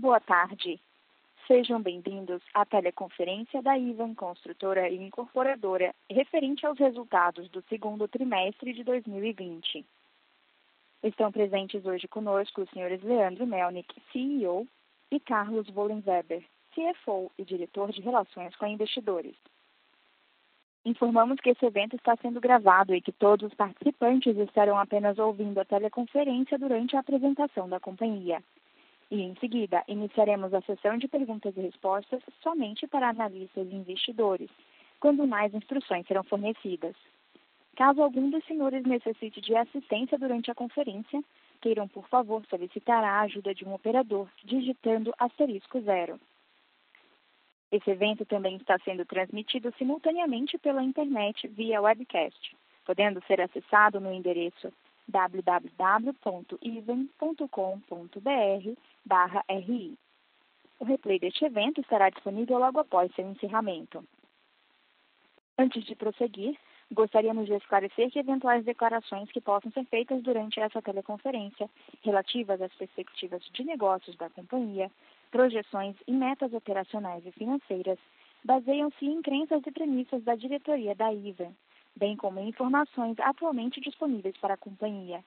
Boa tarde. Sejam bem-vindos à teleconferência da Ivan Construtora e Incorporadora referente aos resultados do segundo trimestre de 2020. Estão presentes hoje conosco os senhores Leandro Melnick, CEO, e Carlos Wollenweber, CFO e diretor de Relações com Investidores. Informamos que esse evento está sendo gravado e que todos os participantes estarão apenas ouvindo a teleconferência durante a apresentação da companhia. E, em seguida, iniciaremos a sessão de perguntas e respostas somente para analistas e investidores, quando mais instruções serão fornecidas. Caso algum dos senhores necessite de assistência durante a conferência, queiram, por favor, solicitar a ajuda de um operador, digitando asterisco zero. Esse evento também está sendo transmitido simultaneamente pela internet via webcast, podendo ser acessado no endereço www.even.com.br/ri. O replay deste evento estará disponível logo após seu encerramento. Antes de prosseguir, gostaríamos de esclarecer que eventuais declarações que possam ser feitas durante essa teleconferência, relativas às perspectivas de negócios da companhia, projeções e metas operacionais e financeiras baseiam-se em crenças e premissas da diretoria da IVA, bem como informações atualmente disponíveis para a companhia.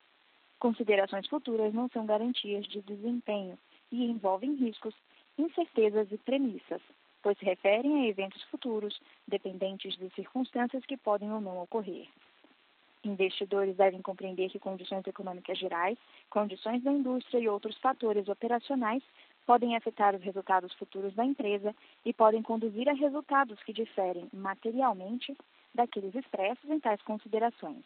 Considerações futuras não são garantias de desempenho e envolvem riscos, incertezas e premissas, pois se referem a eventos futuros dependentes de circunstâncias que podem ou não ocorrer. Investidores devem compreender que condições econômicas gerais, condições da indústria e outros fatores operacionais podem afetar os resultados futuros da empresa e podem conduzir a resultados que diferem materialmente daqueles expressos em tais considerações.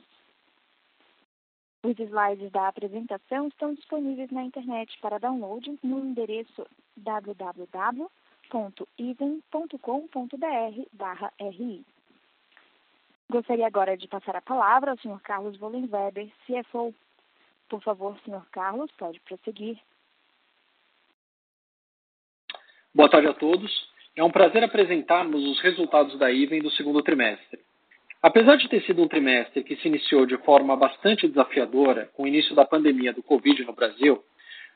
Os slides da apresentação estão disponíveis na internet para download no endereço www.even.com.br/ri. Gostaria agora de passar a palavra ao Sr. Carlos Wollenweber, CFO. Por favor, Sr. Carlos, pode prosseguir. Boa tarde a todos. É um prazer apresentarmos os resultados da IVEN do segundo trimestre. Apesar de ter sido um trimestre que se iniciou de forma bastante desafiadora com o início da pandemia do Covid no Brasil,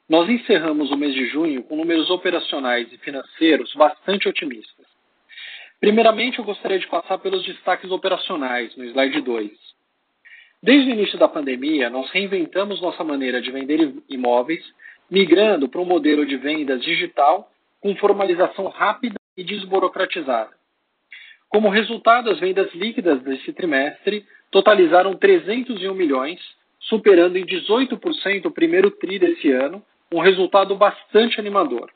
nós encerramos o mês de junho com números operacionais e financeiros bastante otimistas. Primeiramente, eu gostaria de passar pelos destaques operacionais, no slide 2. Desde o início da pandemia, nós reinventamos nossa maneira de vender imóveis, migrando para um modelo de vendas digital com formalização rápida e desburocratizada. Como resultado, as vendas líquidas desse trimestre totalizaram 301 milhões, superando em 18% o primeiro TRI desse ano, um resultado bastante animador.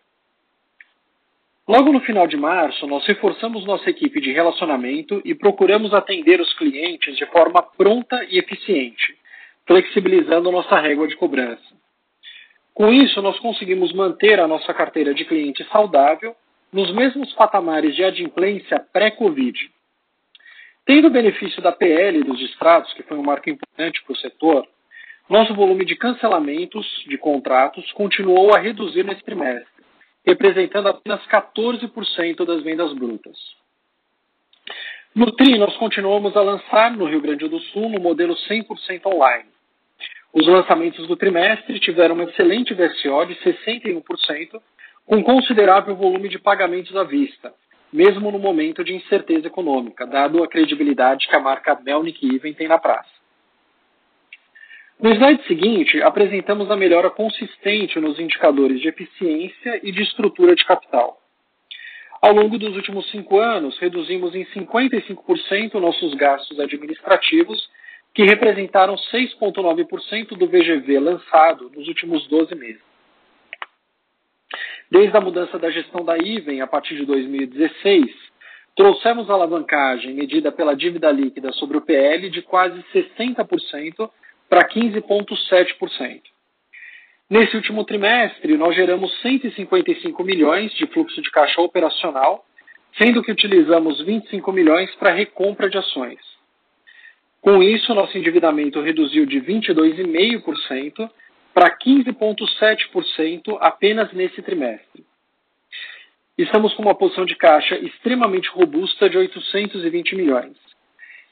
Logo no final de março, nós reforçamos nossa equipe de relacionamento e procuramos atender os clientes de forma pronta e eficiente, flexibilizando nossa régua de cobrança. Com isso, nós conseguimos manter a nossa carteira de cliente saudável nos mesmos patamares de adimplência pré-Covid. Tendo o benefício da PL dos distratos, que foi um marco importante para o setor, nosso volume de cancelamentos de contratos continuou a reduzir nesse trimestre, representando apenas 14% das vendas brutas. No TRI, nós continuamos a lançar no Rio Grande do Sul no modelo 100% online. Os lançamentos do trimestre tiveram uma excelente VSO de 61%, com considerável volume de pagamentos à vista, mesmo no momento de incerteza econômica, dado a credibilidade que a marca Melnick Even tem na praça. No slide seguinte, apresentamos a melhora consistente nos indicadores de eficiência e de estrutura de capital. Ao longo dos últimos cinco anos, reduzimos em 55% nossos gastos administrativos que representaram 6,9% do VGV lançado nos últimos 12 meses. Desde a mudança da gestão da IVEN a partir de 2016, trouxemos a alavancagem medida pela dívida líquida sobre o PL de quase 60% para 15,7%. Nesse último trimestre, nós geramos 155 milhões de fluxo de caixa operacional, sendo que utilizamos 25 milhões para recompra de ações. Com isso, nosso endividamento reduziu de 22,5% para 15,7% apenas nesse trimestre. Estamos com uma posição de caixa extremamente robusta de 820 milhões.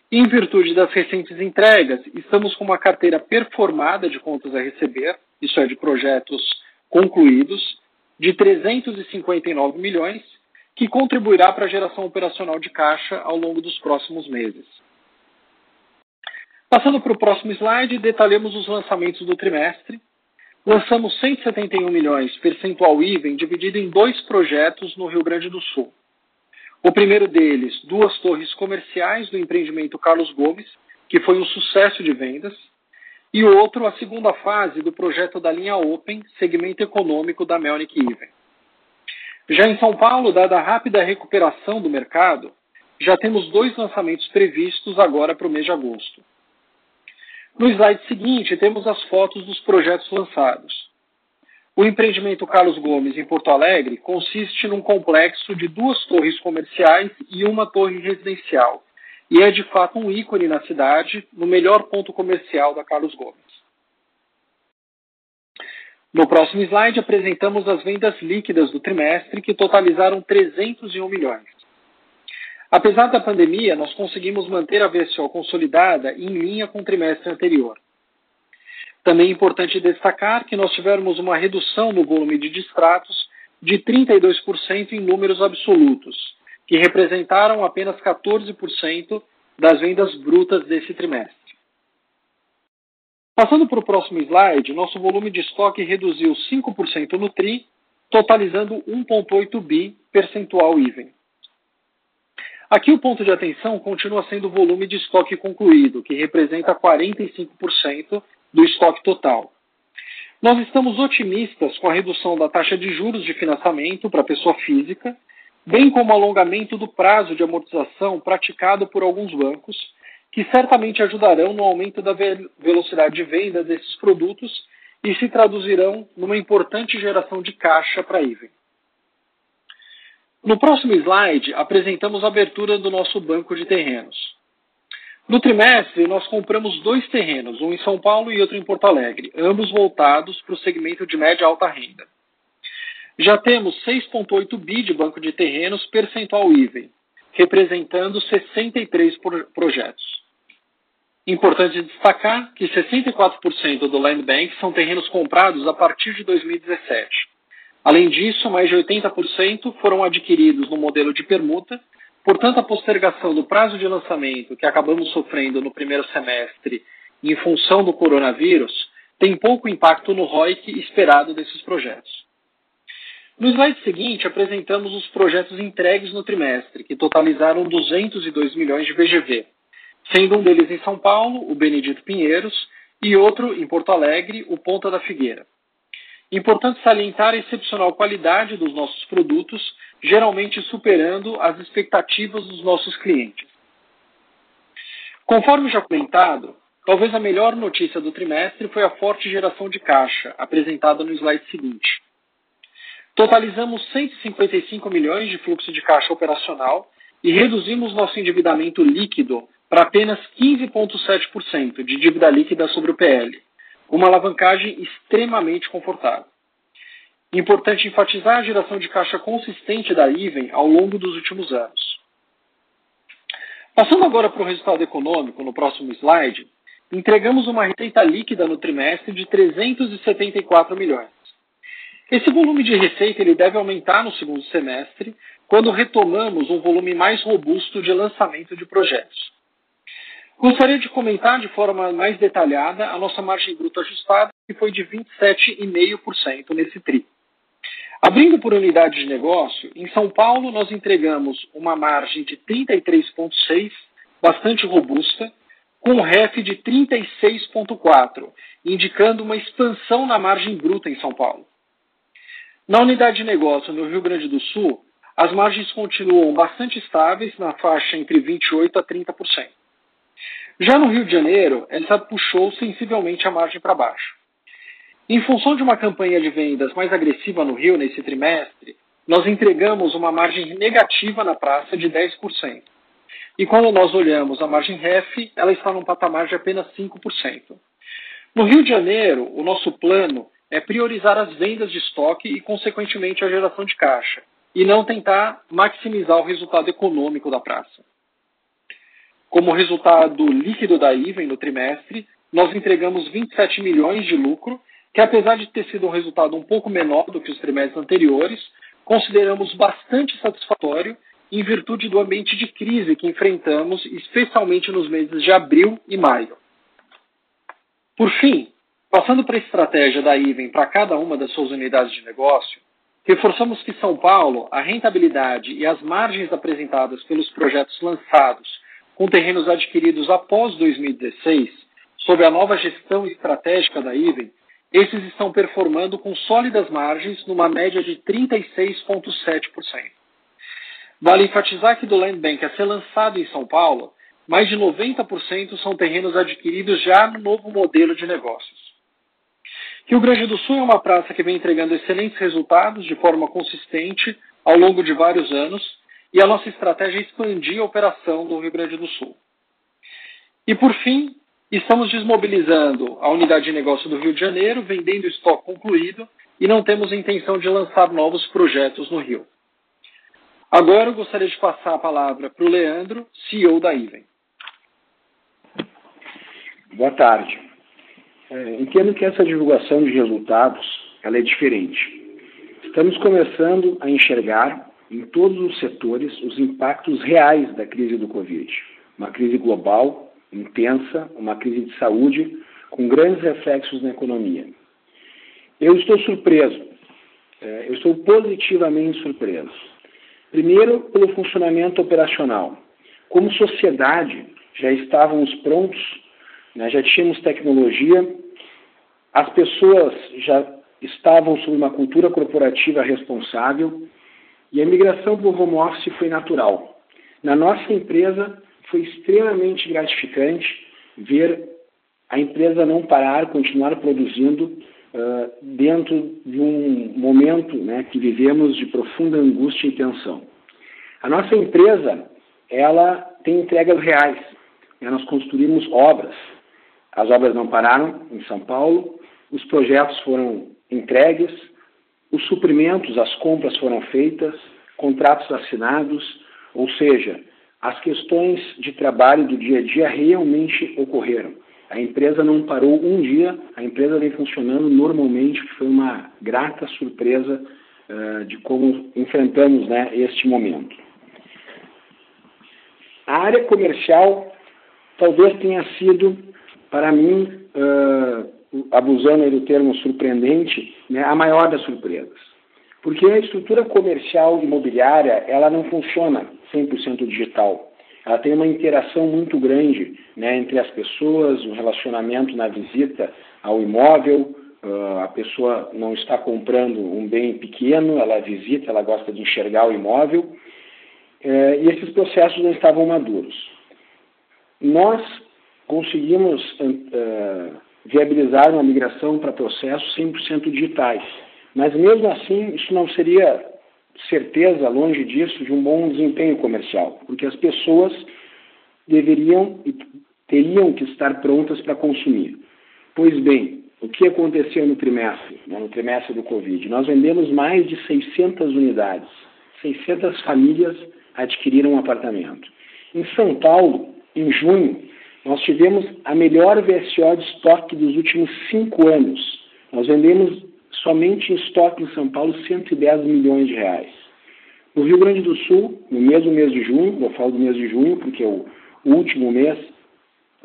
Em virtude das recentes entregas, estamos com uma carteira performada de contas a receber, isso é, de projetos concluídos, de 359 milhões, que contribuirá para a geração operacional de caixa ao longo dos próximos meses. Passando para o próximo slide, detalhamos os lançamentos do trimestre. Lançamos 171 milhões, percentual IVEN, dividido em dois projetos no Rio Grande do Sul. O primeiro deles, duas torres comerciais do empreendimento Carlos Gomes, que foi um sucesso de vendas, e o outro, a segunda fase do projeto da linha Open, segmento econômico da Melnick Even. Já em São Paulo, dada a rápida recuperação do mercado, já temos dois lançamentos previstos agora para o mês de agosto. No slide seguinte, temos as fotos dos projetos lançados. O empreendimento Carlos Gomes, em Porto Alegre, consiste num complexo de duas torres comerciais e uma torre residencial, e é de fato um ícone na cidade, no melhor ponto comercial da Carlos Gomes. No próximo slide, apresentamos as vendas líquidas do trimestre, que totalizaram 301 milhões. Apesar da pandemia, nós conseguimos manter a VSO consolidada em linha com o trimestre anterior. Também é importante destacar que nós tivemos uma redução no volume de distratos de 32% em números absolutos, que representaram apenas 14% das vendas brutas desse trimestre. Passando para o próximo slide, nosso volume de estoque reduziu 5% no TRI, totalizando 1,8 bi percentual even. Aqui o ponto de atenção continua sendo o volume de estoque concluído, que representa 45% do estoque total. Nós estamos otimistas com a redução da taxa de juros de financiamento para a pessoa física, bem como o alongamento do prazo de amortização praticado por alguns bancos, que certamente ajudarão no aumento da velocidade de venda desses produtos e se traduzirão numa importante geração de caixa para a IVEN. No próximo slide, apresentamos a abertura do nosso banco de terrenos. No trimestre, nós compramos dois terrenos, um em São Paulo e outro em Porto Alegre, ambos voltados para o segmento de média e alta renda. Já temos 6,8 bi de banco de terrenos percentual IVEN, representando 63 projetos. Importante destacar que 64% do Land Bank são terrenos comprados a partir de 2017. Além disso, mais de 80% foram adquiridos no modelo de permuta, portanto, a postergação do prazo de lançamento que acabamos sofrendo no primeiro semestre em função do coronavírus tem pouco impacto no ROIC esperado desses projetos. No slide seguinte, apresentamos os projetos entregues no trimestre, que totalizaram 202 milhões de VGV, sendo um deles em São Paulo, o Benedito Pinheiros, e outro em Porto Alegre, o Ponta da Figueira. Importante salientar a excepcional qualidade dos nossos produtos, geralmente superando as expectativas dos nossos clientes. Conforme já comentado, talvez a melhor notícia do trimestre foi a forte geração de caixa, apresentada no slide seguinte. Totalizamos 155 milhões de fluxo de caixa operacional e reduzimos nosso endividamento líquido para apenas 15,7% de dívida líquida sobre o PL, uma alavancagem extremamente confortável. Importante enfatizar a geração de caixa consistente da Iven ao longo dos últimos anos. Passando agora para o resultado econômico, no próximo slide, entregamos uma receita líquida no trimestre de 374 milhões. Esse volume de receita ele deve aumentar no segundo semestre, quando retomamos um volume mais robusto de lançamento de projetos. Gostaria de comentar de forma mais detalhada a nossa margem bruta ajustada, que foi de 27,5% nesse TRI. Abrindo por unidade de negócio, em São Paulo nós entregamos uma margem de 33,6%, bastante robusta, com um REF de 36,4%, indicando uma expansão na margem bruta em São Paulo. Na unidade de negócio no Rio Grande do Sul, as margens continuam bastante estáveis na faixa entre 28% a 30%. Já no Rio de Janeiro, essa puxou sensivelmente a margem para baixo. Em função de uma campanha de vendas mais agressiva no Rio nesse trimestre, nós entregamos uma margem negativa na praça de 10%. E quando nós olhamos a margem REF, ela está num patamar de apenas 5%. No Rio de Janeiro, o nosso plano é priorizar as vendas de estoque e, consequentemente, a geração de caixa, e não tentar maximizar o resultado econômico da praça. Como resultado líquido da IVEN no trimestre, nós entregamos 27 milhões de lucro que apesar de ter sido um resultado um pouco menor do que os trimestres anteriores, consideramos bastante satisfatório em virtude do ambiente de crise que enfrentamos, especialmente nos meses de abril e maio. Por fim, passando para a estratégia da IVEN para cada uma das suas unidades de negócio, reforçamos que São Paulo, a rentabilidade e as margens apresentadas pelos projetos lançados com terrenos adquiridos após 2016, sob a nova gestão estratégica da IVEN, esses estão performando com sólidas margens numa média de 36,7%. Vale enfatizar que do Land Bank a ser lançado em São Paulo, mais de 90% são terrenos adquiridos já no novo modelo de negócios. Rio Grande do Sul é uma praça que vem entregando excelentes resultados de forma consistente ao longo de vários anos e a nossa estratégia é expandir a operação do Rio Grande do Sul. E por fim, Estamos desmobilizando a unidade de negócio do Rio de Janeiro, vendendo estoque concluído e não temos intenção de lançar novos projetos no Rio. Agora eu gostaria de passar a palavra para o Leandro, CEO da Iven. Boa tarde. É, entendo que essa divulgação de resultados ela é diferente. Estamos começando a enxergar em todos os setores os impactos reais da crise do Covid. Uma crise global intensa, uma crise de saúde com grandes reflexos na economia. Eu estou surpreso, é, eu estou positivamente surpreso. Primeiro, pelo funcionamento operacional. Como sociedade, já estávamos prontos, né, já tínhamos tecnologia, as pessoas já estavam sob uma cultura corporativa responsável e a migração para o home office foi natural. Na nossa empresa, foi extremamente gratificante ver a empresa não parar, continuar produzindo uh, dentro de um momento né, que vivemos de profunda angústia e tensão. A nossa empresa, ela tem entregas reais. Né, nós construímos obras. As obras não pararam em São Paulo, os projetos foram entregues, os suprimentos, as compras foram feitas, contratos assinados, ou seja, as questões de trabalho do dia a dia realmente ocorreram. A empresa não parou um dia, a empresa vem funcionando normalmente, que foi uma grata surpresa uh, de como enfrentamos né, este momento. A área comercial talvez tenha sido, para mim, uh, abusando do termo surpreendente, né, a maior das surpresas. Porque a estrutura comercial imobiliária, ela não funciona 100% digital. Ela tem uma interação muito grande né, entre as pessoas, o relacionamento na visita ao imóvel. Uh, a pessoa não está comprando um bem pequeno, ela visita, ela gosta de enxergar o imóvel. Uh, e esses processos não estavam maduros. Nós conseguimos uh, viabilizar uma migração para processos 100% digitais. Mas mesmo assim, isso não seria certeza, longe disso, de um bom desempenho comercial, porque as pessoas deveriam e teriam que estar prontas para consumir. Pois bem, o que aconteceu no trimestre, né, no trimestre do Covid? Nós vendemos mais de 600 unidades, 600 famílias adquiriram um apartamento. Em São Paulo, em junho, nós tivemos a melhor VSO de estoque dos últimos cinco anos. Nós vendemos somente em estoque em São Paulo 110 milhões de reais. No Rio Grande do Sul, no mesmo mês de junho, eu falo do mês de junho porque é o último mês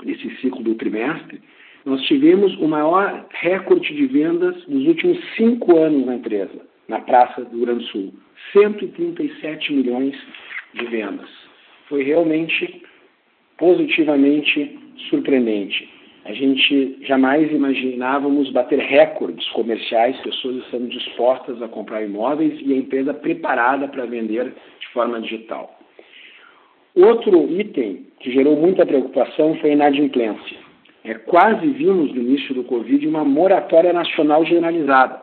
desse ciclo do trimestre, nós tivemos o maior recorde de vendas dos últimos cinco anos na empresa, na Praça do Rio Grande do Sul. 137 milhões de vendas. Foi realmente positivamente surpreendente. A gente jamais imaginávamos bater recordes comerciais, pessoas estando dispostas a comprar imóveis e a empresa preparada para vender de forma digital. Outro item que gerou muita preocupação foi a inadimplência. É, quase vimos no início do Covid uma moratória nacional generalizada.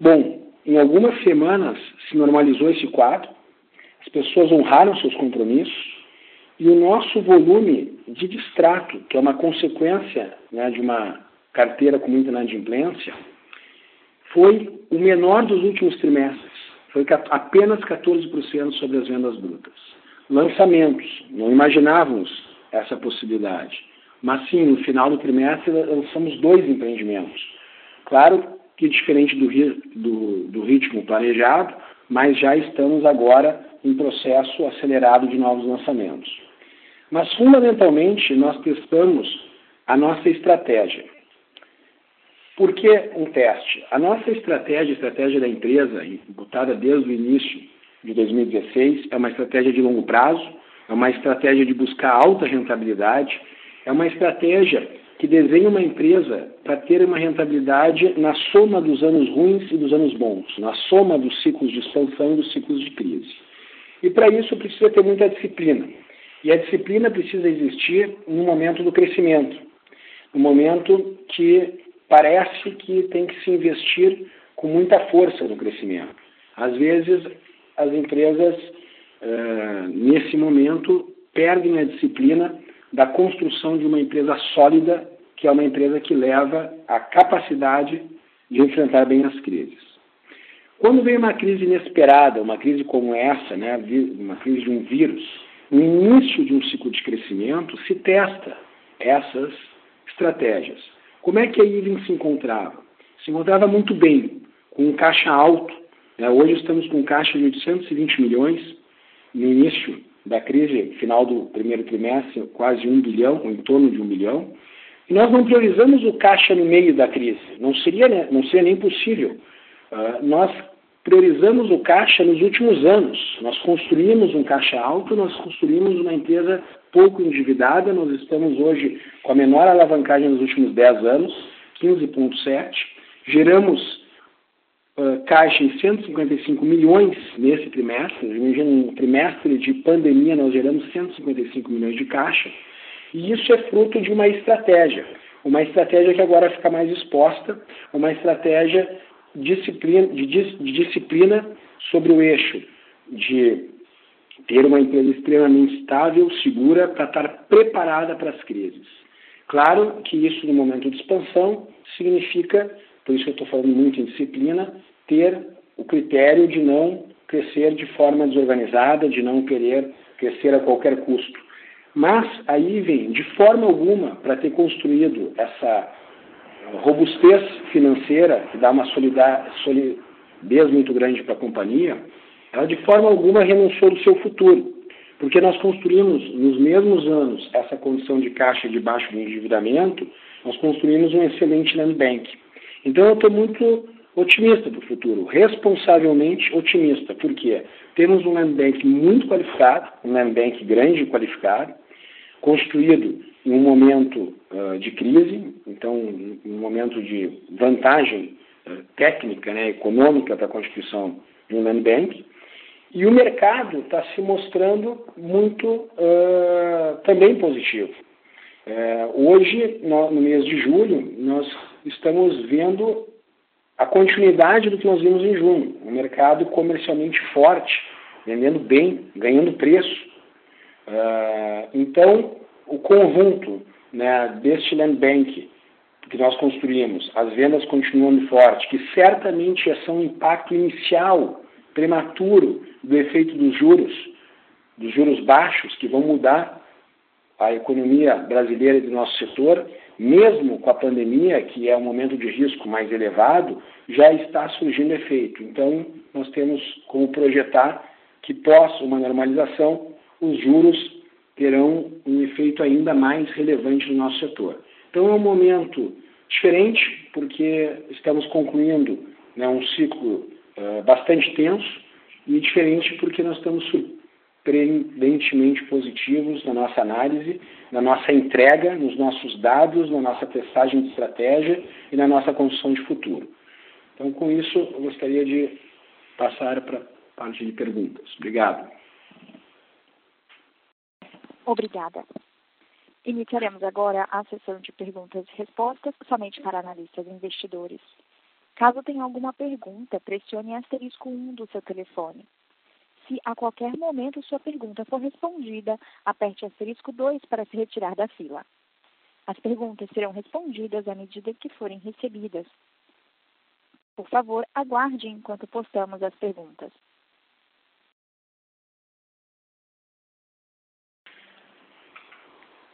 Bom, em algumas semanas se normalizou esse quadro, as pessoas honraram seus compromissos, e o nosso volume de distrato, que é uma consequência né, de uma carteira com muita inadimplência, foi o menor dos últimos trimestres. Foi apenas 14% sobre as vendas brutas. Lançamentos, não imaginávamos essa possibilidade. Mas sim, no final do trimestre lançamos dois empreendimentos. Claro que diferente do, do, do ritmo planejado, mas já estamos agora em processo acelerado de novos lançamentos. Mas, fundamentalmente, nós testamos a nossa estratégia. Por que um teste? A nossa estratégia, a estratégia da empresa, botada desde o início de 2016, é uma estratégia de longo prazo, é uma estratégia de buscar alta rentabilidade, é uma estratégia que desenha uma empresa para ter uma rentabilidade na soma dos anos ruins e dos anos bons, na soma dos ciclos de expansão e dos ciclos de crise. E para isso precisa ter muita disciplina. E a disciplina precisa existir no momento do crescimento, no momento que parece que tem que se investir com muita força no crescimento. Às vezes, as empresas, nesse momento, perdem a disciplina da construção de uma empresa sólida, que é uma empresa que leva a capacidade de enfrentar bem as crises. Quando vem uma crise inesperada, uma crise como essa, né, uma crise de um vírus, no início de um ciclo de crescimento, se testa essas estratégias. Como é que a Ivin se encontrava? Se encontrava muito bem, com um caixa alto. Né? Hoje estamos com um caixa de 820 milhões. No início da crise, final do primeiro trimestre, quase um bilhão, ou em torno de um bilhão. E nós não priorizamos o caixa no meio da crise. Não seria, né, não seria nem possível. Uh, nós priorizamos o caixa nos últimos anos. Nós construímos um caixa alto, nós construímos uma empresa pouco endividada. Nós estamos hoje com a menor alavancagem nos últimos 10 anos, 15,7. Geramos uh, caixa em 155 milhões nesse trimestre. Imagina, um trimestre de pandemia, nós geramos 155 milhões de caixa. E isso é fruto de uma estratégia. Uma estratégia que agora fica mais exposta, uma estratégia disciplina, de, de disciplina sobre o eixo de ter uma empresa extremamente estável, segura, para estar preparada para as crises. Claro que isso, no momento de expansão, significa, por isso que eu estou falando muito em disciplina, ter o critério de não crescer de forma desorganizada, de não querer crescer a qualquer custo. Mas aí vem, de forma alguma, para ter construído essa robustez financeira, que dá uma solidez muito grande para a companhia, ela de forma alguma renunciou do seu futuro, porque nós construímos nos mesmos anos essa condição de caixa de baixo endividamento, nós construímos um excelente land bank. Então eu estou muito otimista para o futuro, responsavelmente otimista, porque temos um land bank muito qualificado, um land bank grande e qualificado, construído em um momento uh, de crise, então, um momento de vantagem uh, técnica, né, econômica para a constituição de um land bank, e o mercado está se mostrando muito uh, também positivo. hoje, no, no mês de julho, nós estamos vendo a continuidade do que nós vimos em junho. Um mercado comercialmente forte, vendendo bem, ganhando preço. Uh, então, o conjunto né, deste land bank que nós construímos, as vendas continuando forte, que certamente são um impacto inicial, prematuro, do efeito dos juros, dos juros baixos, que vão mudar a economia brasileira e do nosso setor, mesmo com a pandemia, que é um momento de risco mais elevado, já está surgindo efeito. Então, nós temos como projetar que, pós uma normalização, os juros terão um efeito ainda mais relevante no nosso setor. Então é um momento diferente, porque estamos concluindo né, um ciclo uh, bastante tenso, e diferente porque nós estamos surpreendentemente positivos na nossa análise, na nossa entrega, nos nossos dados, na nossa testagem de estratégia e na nossa construção de futuro. Então, com isso, eu gostaria de passar para a parte de perguntas. Obrigado. Obrigada. Iniciaremos agora a sessão de perguntas e respostas somente para analistas e investidores. Caso tenha alguma pergunta, pressione asterisco 1 do seu telefone. Se a qualquer momento sua pergunta for respondida, aperte asterisco 2 para se retirar da fila. As perguntas serão respondidas à medida que forem recebidas. Por favor, aguarde enquanto postamos as perguntas.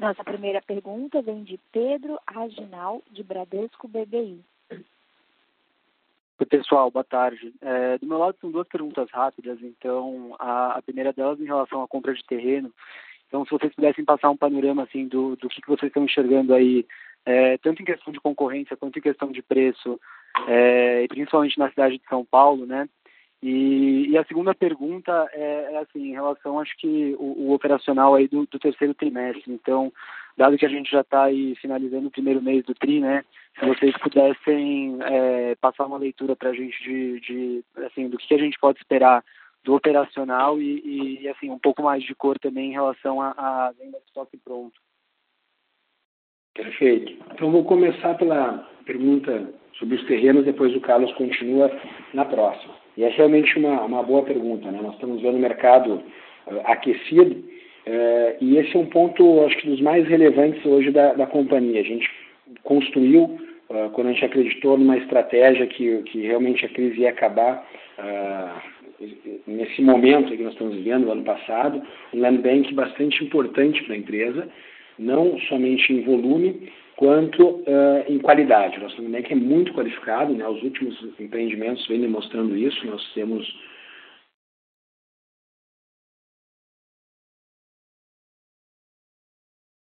Nossa primeira pergunta vem de Pedro Aginal, de Bradesco BBI. Oi, pessoal, boa tarde. É, do meu lado são duas perguntas rápidas. Então, a, a, primeira delas em relação à compra de terreno. Então, se vocês pudessem passar um panorama assim do, do que, que vocês estão enxergando aí, é, tanto em questão de concorrência quanto em questão de preço, é, principalmente na cidade de São Paulo, né? E, e a segunda pergunta é, é, assim, em relação, acho que o, o operacional aí do, do, terceiro trimestre. Então, dado que a gente já está aí finalizando o primeiro mês do tri, né? Se vocês pudessem é, passar uma leitura para a gente de, de, assim, do que, a gente pode esperar do operacional e, e, assim, um pouco mais de cor também em relação à venda de estoque pronto. Perfeito. Então, vou começar pela pergunta sobre os terrenos, depois o Carlos continua na próxima. E é realmente uma, uma boa pergunta. Né? Nós estamos vendo o mercado uh, aquecido uh, e esse é um ponto, acho que, dos mais relevantes hoje da, da companhia. A gente construiu, uh, quando a gente acreditou numa estratégia que, que realmente a crise ia acabar, nesse momento que nós estamos vivendo, ano passado, um land bank bastante importante para a empresa, não somente em volume, quanto uh, em qualidade. Nosso Nubank é muito qualificado, né? os últimos empreendimentos vêm demonstrando isso. Nós temos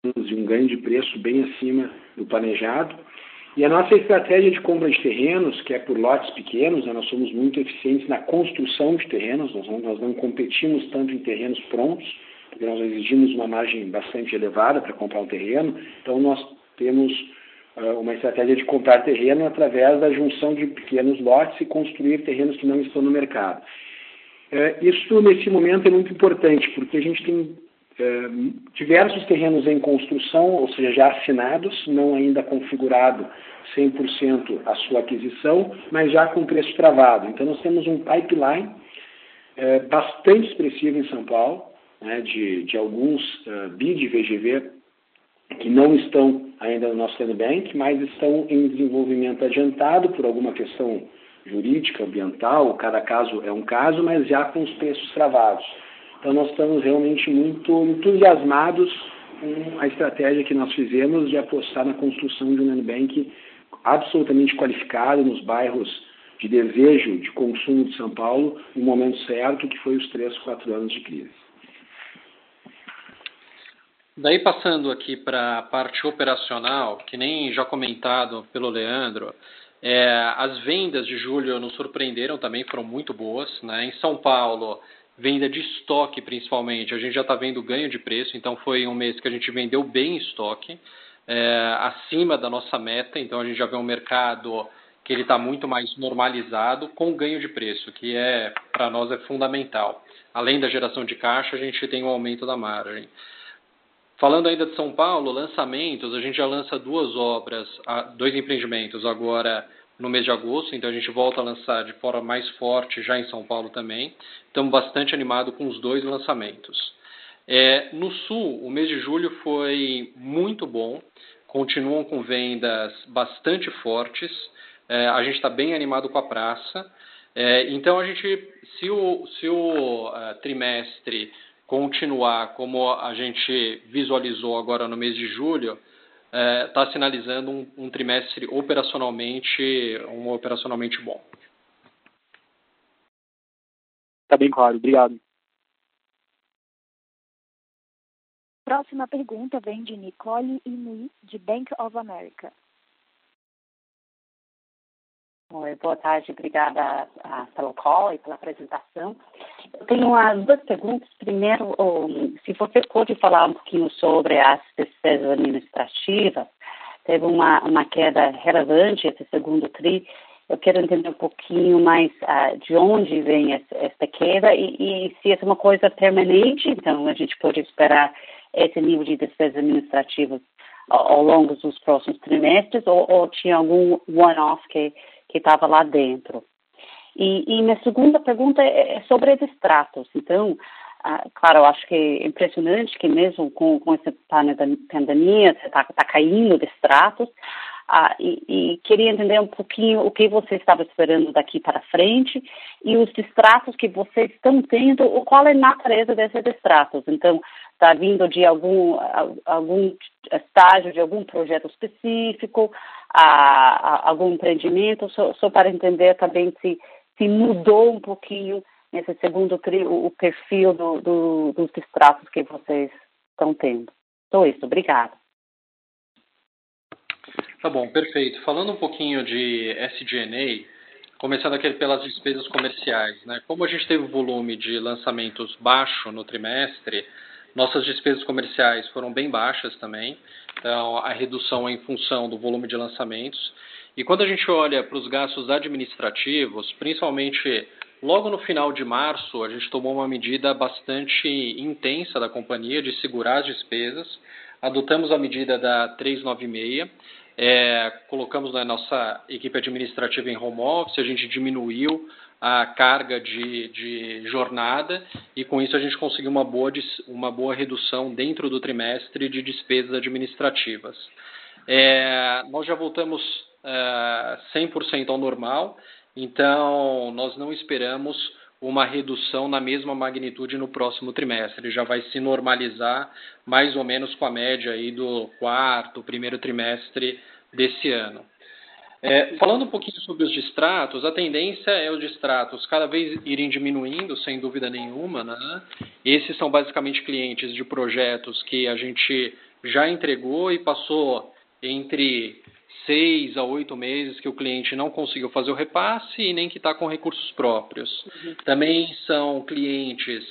de um ganho de preço bem acima do planejado. E a nossa estratégia de compra de terrenos, que é por lotes pequenos, né? nós somos muito eficientes na construção de terrenos, nós não, nós não competimos tanto em terrenos prontos, porque nós exigimos uma margem bastante elevada para comprar um terreno, então nós temos uh, uma estratégia de comprar terreno através da junção de pequenos lotes e construir terrenos que não estão no mercado. Uh, isso, nesse momento, é muito importante, porque a gente tem uh, diversos terrenos em construção, ou seja, já assinados, não ainda configurado 100% a sua aquisição, mas já com preço travado. Então, nós temos um pipeline eh, bastante expressivo em São Paulo, né, de, de alguns uh, BID VGV que não estão ainda no nosso land bank, mas estão em desenvolvimento adiantado por alguma questão jurídica, ambiental, cada caso é um caso, mas já com os preços travados. Então nós estamos realmente muito entusiasmados com a estratégia que nós fizemos de apostar na construção de um land bank absolutamente qualificado nos bairros de desejo de consumo de São Paulo, no momento certo, que foi os três, quatro anos de crise. Daí passando aqui para a parte operacional, que nem já comentado pelo Leandro, é, as vendas de julho nos surpreenderam também, foram muito boas. Né? Em São Paulo, venda de estoque principalmente, a gente já está vendo ganho de preço, então foi um mês que a gente vendeu bem estoque, é, acima da nossa meta, então a gente já vê um mercado que ele está muito mais normalizado com ganho de preço, que é para nós é fundamental. Além da geração de caixa, a gente tem um aumento da margem. Falando ainda de São Paulo, lançamentos, a gente já lança duas obras, dois empreendimentos agora no mês de agosto, então a gente volta a lançar de forma mais forte já em São Paulo também. Estamos bastante animados com os dois lançamentos. É, no Sul, o mês de julho foi muito bom, continuam com vendas bastante fortes, é, a gente está bem animado com a praça. É, então a gente, se o, se o uh, trimestre continuar como a gente visualizou agora no mês de julho, está é, sinalizando um, um, trimestre operacionalmente, um operacionalmente bom. Está bem claro, obrigado. Próxima pergunta vem de Nicole Inui, de Bank of America. Oi, boa tarde, obrigada a, pelo call e pela apresentação. Eu tenho as duas perguntas. Primeiro, se você pode falar um pouquinho sobre as despesas administrativas, teve uma, uma queda relevante esse segundo TRI. Eu quero entender um pouquinho mais uh, de onde vem essa, essa queda e, e, se é uma coisa permanente, então a gente pode esperar esse nível de despesas administrativas ao longo dos próximos trimestres ou, ou tinha algum one-off que que estava lá dentro. E, e, minha segunda pergunta é, é sobre extratos. Então, ah, claro, eu acho que é impressionante que mesmo com, com essa pandemia, você está tá caindo de extratos. Ah, e, e, queria entender um pouquinho o que você estava esperando daqui para frente e os distratos que vocês estão tendo, qual é a natureza desses distratos. Então, está vindo de algum, algum estágio de algum projeto específico, a, a algum empreendimento, só, só, para entender também se, se mudou um pouquinho nesse segundo o, o perfil do, do, dos distratos que vocês estão tendo. Só isso, obrigada. Tá bom, perfeito. Falando um pouquinho de SG&A, começando aqui pelas despesas comerciais, né? Como a gente teve volume de lançamentos baixo no trimestre, nossas despesas comerciais foram bem baixas também. Então, a redução é em função do volume de lançamentos. E quando a gente olha para os gastos administrativos, principalmente logo no final de março, a gente tomou uma medida bastante intensa da companhia de segurar as despesas. Adotamos a medida da 396 é, colocamos a nossa equipe administrativa em home office, a gente diminuiu a carga de, de jornada e com isso a gente conseguiu uma boa, uma boa redução dentro do trimestre de despesas administrativas. É, nós já voltamos é, 100% ao normal, então nós não esperamos uma redução na mesma magnitude no próximo trimestre. Ele já vai se normalizar mais ou menos com a média aí do quarto, primeiro trimestre desse ano. É, falando um pouquinho sobre os distratos, a tendência é os distratos cada vez irem diminuindo, sem dúvida nenhuma. Né? Esses são basicamente clientes de projetos que a gente já entregou e passou entre seis a oito meses que o cliente não conseguiu fazer o repasse e nem que está com recursos próprios. Uhum. Também são clientes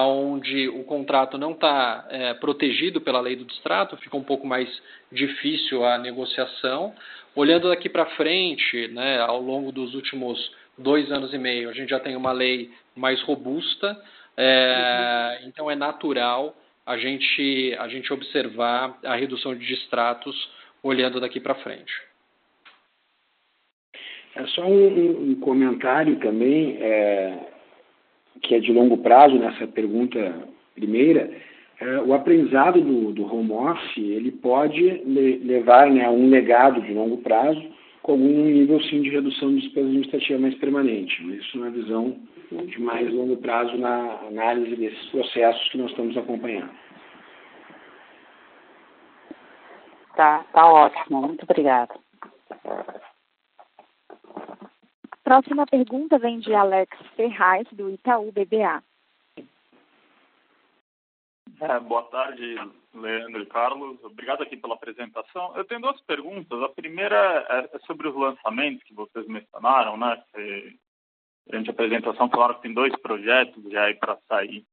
onde o contrato não está é, protegido pela lei do distrato, fica um pouco mais difícil a negociação. Olhando daqui para frente, né, ao longo dos últimos dois anos e meio, a gente já tem uma lei mais robusta, é, uhum. então é natural a gente, a gente observar a redução de distratos olhando daqui para frente. É só um, um comentário também, é, que é de longo prazo nessa pergunta primeira. É, o aprendizado do, do, home office ele pode le, levar né, a um legado de longo prazo com um nível sim de redução de despesa administrativa mais permanente. Isso na visão de mais longo prazo na análise desses processos que nós estamos acompanhando. Tá, tá ótimo. Muito obrigada. Próxima pergunta vem de Alex Ferraz, do Itaú BBA. É, boa tarde, Leandro e Carlos. Obrigado aqui pela apresentação. Eu tenho duas perguntas. A primeira é, é sobre os lançamentos que vocês mencionaram, né? Durante a apresentação, claro que tem dois projetos já aí para sair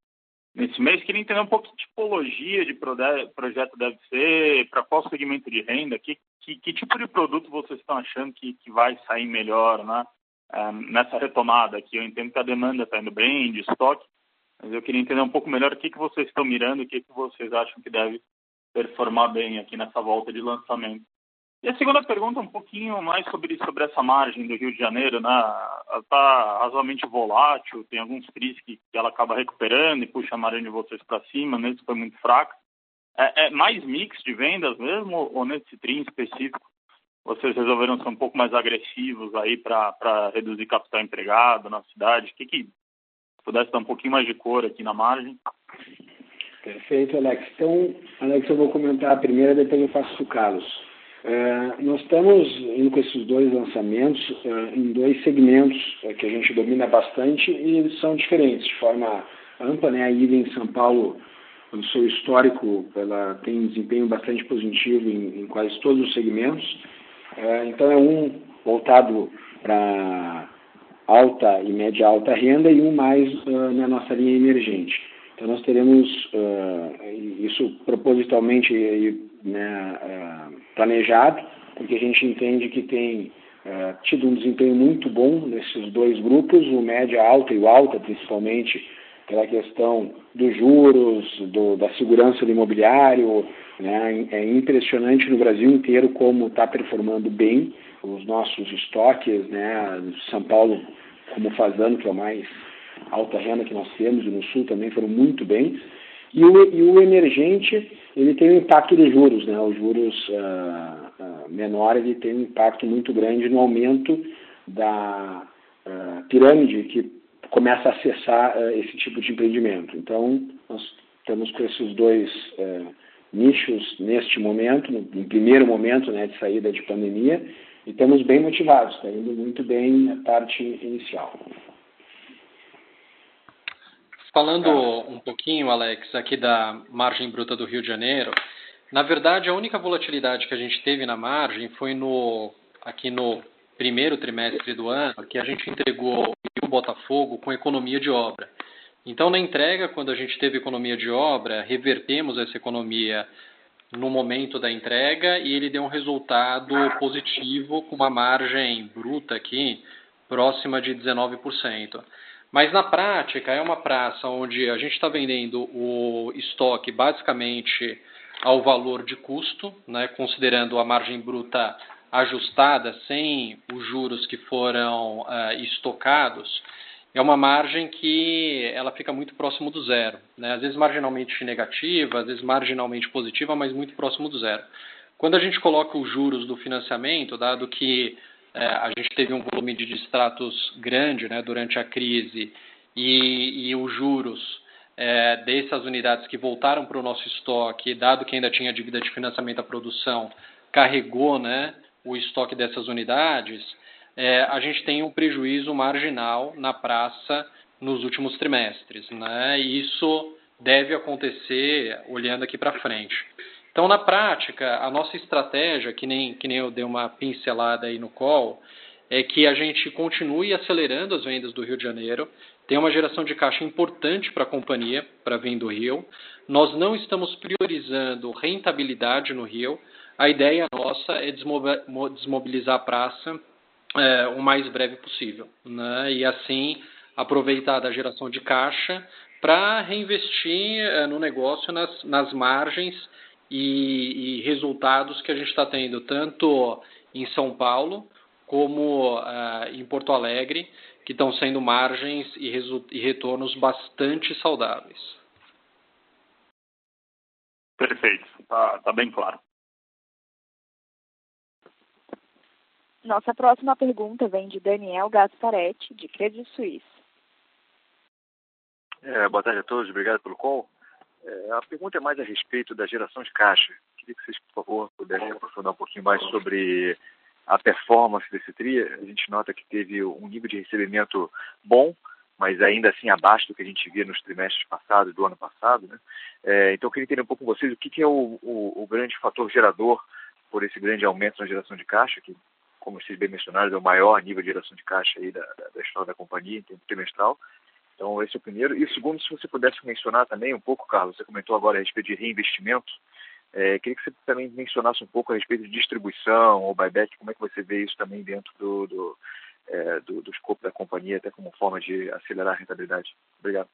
nesse mês. Queria entender um pouco que tipologia de projeto deve ser, para qual segmento de renda, que, que, que, tipo de produto vocês estão achando que, que vai sair melhor né? É, nessa retomada aqui. Eu entendo que a demanda está indo bem, de estoque, mas eu queria entender um pouco melhor o que, que vocês estão mirando o que, que vocês acham que deve performar bem aqui nessa volta de lançamento. E a segunda pergunta, um pouquinho mais sobre, sobre essa margem do Rio de Janeiro, né? Ela está razoavelmente volátil, tem alguns tris que, que ela acaba recuperando e puxa a margem de vocês para cima, nesse foi muito fraca. É, é, mais mix de vendas mesmo, ou nesse TRI específico, vocês resolveram ser um pouco mais agressivos aí para reduzir capital empregado na cidade? O que, que pudesse dar um pouquinho mais de cor aqui na margem? Perfeito, Alex. Então, Alex, eu vou comentar a primeira, depois eu faço o Carlos. É, nós estamos indo com esses dois lançamentos é, em dois segmentos é, que a gente domina bastante e eles são diferentes de forma ampla. Né? A IVA em São Paulo, no seu histórico, ela tem um desempenho bastante positivo em, em quase todos os segmentos. Então é um voltado para alta e média alta renda e um mais na nossa linha emergente. Então nós teremos isso propositalmente né, uh, planejado, porque a gente entende que tem uh, tido um desempenho muito bom nesses dois grupos, o média alta e o alta, principalmente pela questão dos juros, do, da segurança do imobiliário. Né, é impressionante no Brasil inteiro como está performando bem os nossos estoques, né, São Paulo como fazendo, que é o mais alta renda que nós temos, e no Sul também foram muito bem. E o, e o emergente, ele tem um impacto dos juros, né? Os juros uh, uh, ele tem um impacto muito grande no aumento da uh, pirâmide que começa a acessar esse tipo de empreendimento. Então, nós estamos com esses dois nichos neste momento, no, no primeiro momento né, de saída de pandemia, e estamos bem motivados, está indo muito bem a parte inicial. Falando um pouquinho, Alex, aqui da margem bruta do Rio de Janeiro, na verdade a única volatilidade que a gente teve na margem foi no aqui no primeiro trimestre do ano, que a gente entregou o Botafogo com economia de obra. Então, na entrega, quando a gente teve economia de obra, revertemos essa economia no momento da entrega e ele deu um resultado positivo com uma margem bruta aqui próxima de 19%. Mas na prática é uma praça onde a gente está vendendo o estoque basicamente ao valor de custo, né, considerando a margem bruta ajustada sem os juros que foram uh, estocados, é uma margem que ela fica muito próximo do zero. Né? Às vezes marginalmente negativa, às vezes marginalmente positiva, mas muito próximo do zero. Quando a gente coloca os juros do financiamento, dado que é, a gente teve um volume de distratos grande né, durante a crise e, e os juros é, dessas unidades que voltaram para o nosso estoque, dado que ainda tinha dívida de financiamento à produção, carregou né, o estoque dessas unidades, é, a gente tem um prejuízo marginal na praça nos últimos trimestres. Né? E isso deve acontecer olhando aqui para frente. Então, na prática, a nossa estratégia, que nem, que nem eu dei uma pincelada aí no call, é que a gente continue acelerando as vendas do Rio de Janeiro, tem uma geração de caixa importante para a companhia, para vir do Rio. Nós não estamos priorizando rentabilidade no Rio. A ideia nossa é desmobilizar a praça é, o mais breve possível. Né? E assim aproveitar da geração de caixa para reinvestir é, no negócio nas, nas margens e, e, resultados que a gente está tendo tanto em São Paulo como uh, em Porto Alegre, que estão sendo margens e, e retornos bastante saudáveis. Perfeito, está tá bem claro. Nossa próxima pergunta vem de Daniel Gasparetti, de Credit Suisse. É, boa tarde a todos, obrigado pelo call. É, a pergunta é mais a respeito da geração de caixa. Queria que vocês, por favor, pudessem aprofundar um pouquinho mais sobre a performance desse TRI. A gente nota que teve um nível de recebimento bom, mas ainda assim abaixo do que a gente via nos trimestres passados, do ano passado. Né? É, então, eu queria entender um pouco com vocês o que, que é o, o, o, grande fator gerador por esse grande aumento na geração de caixa, que como vocês bem mencionaram, é o maior nível de geração de caixa aí da, da história da companhia em tempo trimestral. Então, esse é o primeiro. E o segundo, se você pudesse mencionar também um pouco, Carlos, você comentou agora a respeito de reinvestimento. É, queria que você também mencionasse um pouco a respeito de distribuição ou buyback, como é que você vê isso também dentro do, do, é, do, do escopo da companhia, até como forma de acelerar a rentabilidade. Obrigado.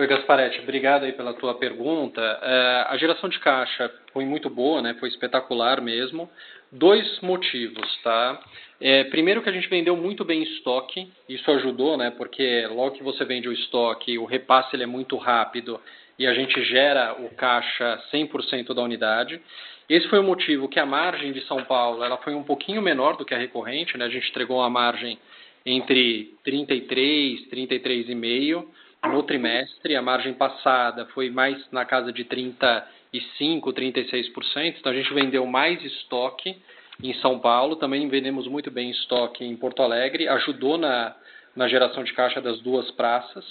Oi, Gasparetti, obrigado aí pela tua pergunta. É, a geração de caixa foi muito boa, né? Foi espetacular mesmo. Dois motivos, tá? É, primeiro que a gente vendeu muito bem estoque, isso ajudou, né? Porque logo que você vende o estoque, o repasse ele é muito rápido e a gente gera o caixa 100% da unidade. Esse foi o motivo que a margem de São Paulo ela foi um pouquinho menor do que a recorrente, né? A gente entregou uma margem entre 33, 33,5 no trimestre. A margem passada foi mais na casa de 35, 36%. Então a gente vendeu mais estoque em São Paulo, também vendemos muito bem estoque em Porto Alegre, ajudou na, na geração de caixa das duas praças.